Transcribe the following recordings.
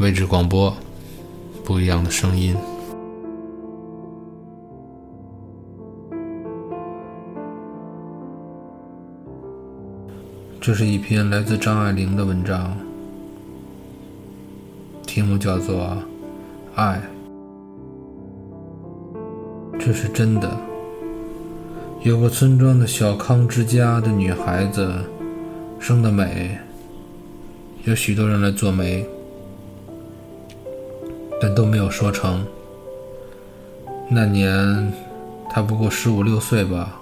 位置广播，不一样的声音。这是一篇来自张爱玲的文章，题目叫做《爱》。这是真的。有个村庄的小康之家的女孩子，生得美，有许多人来做媒，但都没有说成。那年他不过十五六岁吧，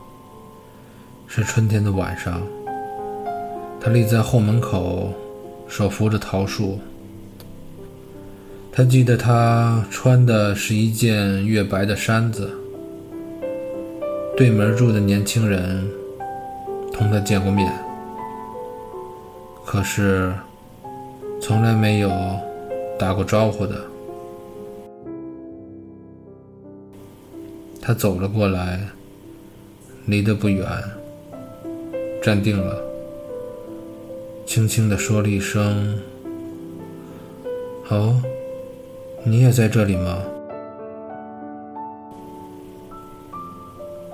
是春天的晚上。他立在后门口，手扶着桃树。他记得他穿的是一件月白的衫子。对门住的年轻人同他见过面，可是从来没有打过招呼的。他走了过来，离得不远，站定了。轻轻地说了一声：“哦，你也在这里吗？”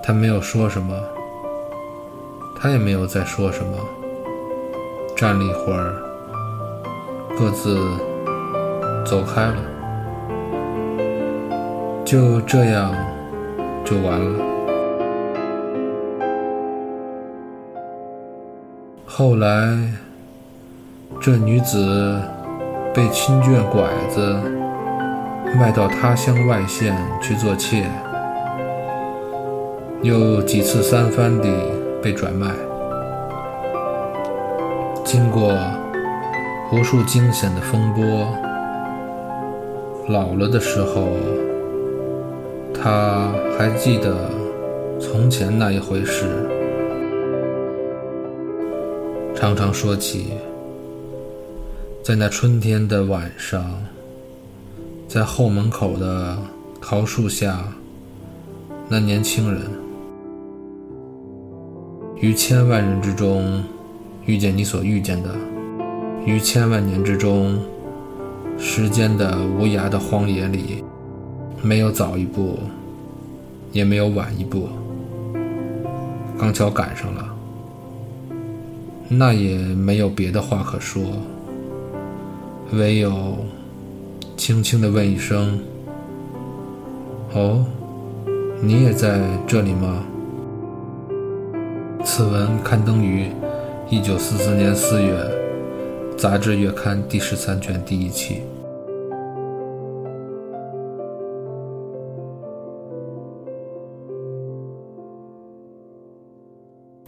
他没有说什么，他也没有再说什么。站了一会儿，各自走开了。就这样，就完了。后来。这女子被亲眷拐子卖到他乡外县去做妾，又几次三番地被转卖。经过无数惊险的风波，老了的时候，他还记得从前那一回事，常常说起。在那春天的晚上，在后门口的桃树下，那年轻人于千万人之中遇见你所遇见的，于千万年之中，时间的无涯的荒野里，没有早一步，也没有晚一步，刚巧赶上了，那也没有别的话可说。唯有轻轻地问一声：“哦，你也在这里吗？”此文刊登于一九四四年四月，《杂志月刊》第十三卷第一期。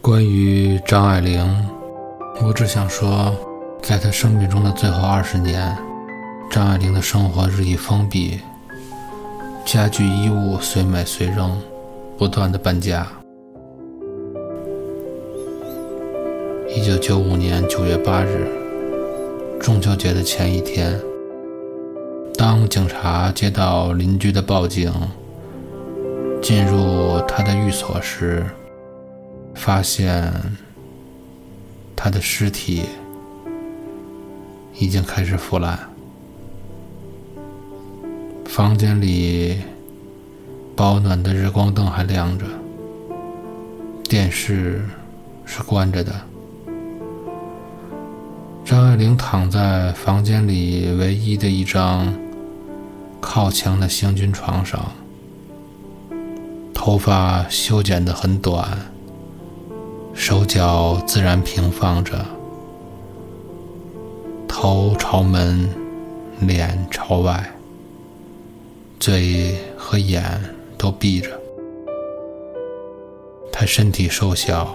关于张爱玲，我只想说。在她生命中的最后二十年，张爱玲的生活日益封闭，家具衣物随买随扔，不断的搬家。一九九五年九月八日，中秋节的前一天，当警察接到邻居的报警，进入他的寓所时，发现他的尸体。已经开始腐烂，房间里保暖的日光灯还亮着，电视是关着的。张爱玲躺在房间里唯一的一张靠墙的行军床上，头发修剪得很短，手脚自然平放着。头朝门，脸朝外，嘴和眼都闭着。他身体瘦小，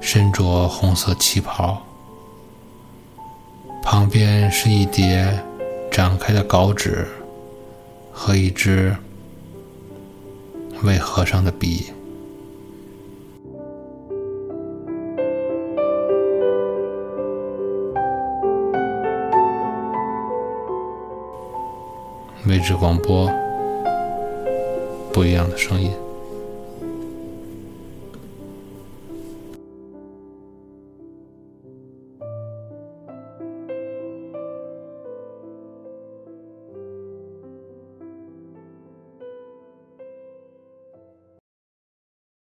身着红色旗袍，旁边是一叠展开的稿纸和一支未合上的笔。一直广播，不一样的声音。